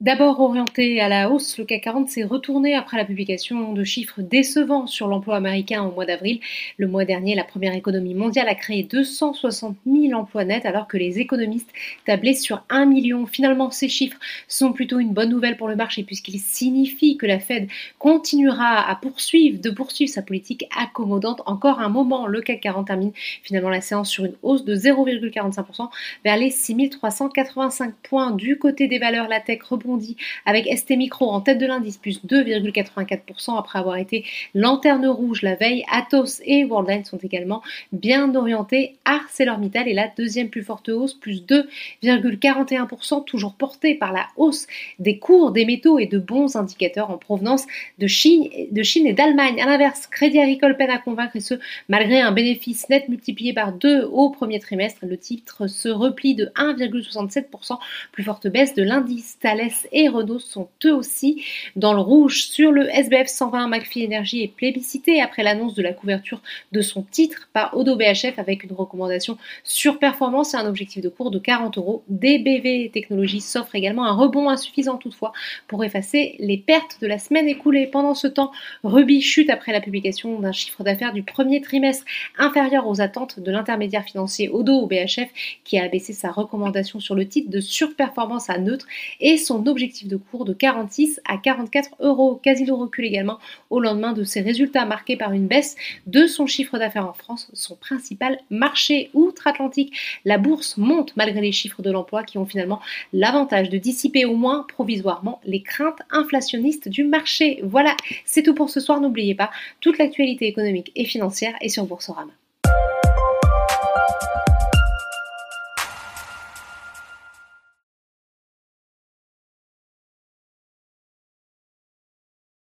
D'abord orienté à la hausse, le CAC 40 s'est retourné après la publication de chiffres décevants sur l'emploi américain au mois d'avril. Le mois dernier, la première économie mondiale a créé 260 000 emplois nets alors que les économistes tablaient sur 1 million. Finalement, ces chiffres sont plutôt une bonne nouvelle pour le marché puisqu'ils signifient que la Fed continuera à poursuivre, de poursuivre sa politique accommodante encore un moment. Le CAC 40 termine finalement la séance sur une hausse de 0,45% vers les 6385 points. Du côté des valeurs, la tech rebondit avec ST Micro en tête de l'indice plus 2,84% après avoir été lanterne rouge la veille. Atos et Worldline sont également bien orientés. ArcelorMittal est la deuxième plus forte hausse, plus 2,41%, toujours portée par la hausse des cours des métaux et de bons indicateurs en provenance de Chine, de Chine et d'Allemagne. À l'inverse, Crédit Agricole peine à convaincre et ce, malgré un bénéfice net multiplié par 2 au premier trimestre. Le titre se replie de 1,67%, plus forte baisse de l'indice Thales et Renault sont eux aussi dans le rouge. Sur le SBF 120, McPhee Energy est plébiscité après l'annonce de la couverture de son titre par Odo BHF avec une recommandation sur performance et un objectif de cours de 40 euros. DBV Technologies s'offre également un rebond insuffisant toutefois pour effacer les pertes de la semaine écoulée. Pendant ce temps, Ruby chute après la publication d'un chiffre d'affaires du premier trimestre inférieur aux attentes de l'intermédiaire financier Odo BHF qui a abaissé sa recommandation sur le titre de surperformance à neutre et son objectif de cours de 46 à 44 euros. Casino recule également au lendemain de ses résultats marqués par une baisse de son chiffre d'affaires en France, son principal marché outre-Atlantique. La bourse monte malgré les chiffres de l'emploi qui ont finalement l'avantage de dissiper au moins provisoirement les craintes inflationnistes du marché. Voilà, c'est tout pour ce soir. N'oubliez pas, toute l'actualité économique et financière est sur Boursorama.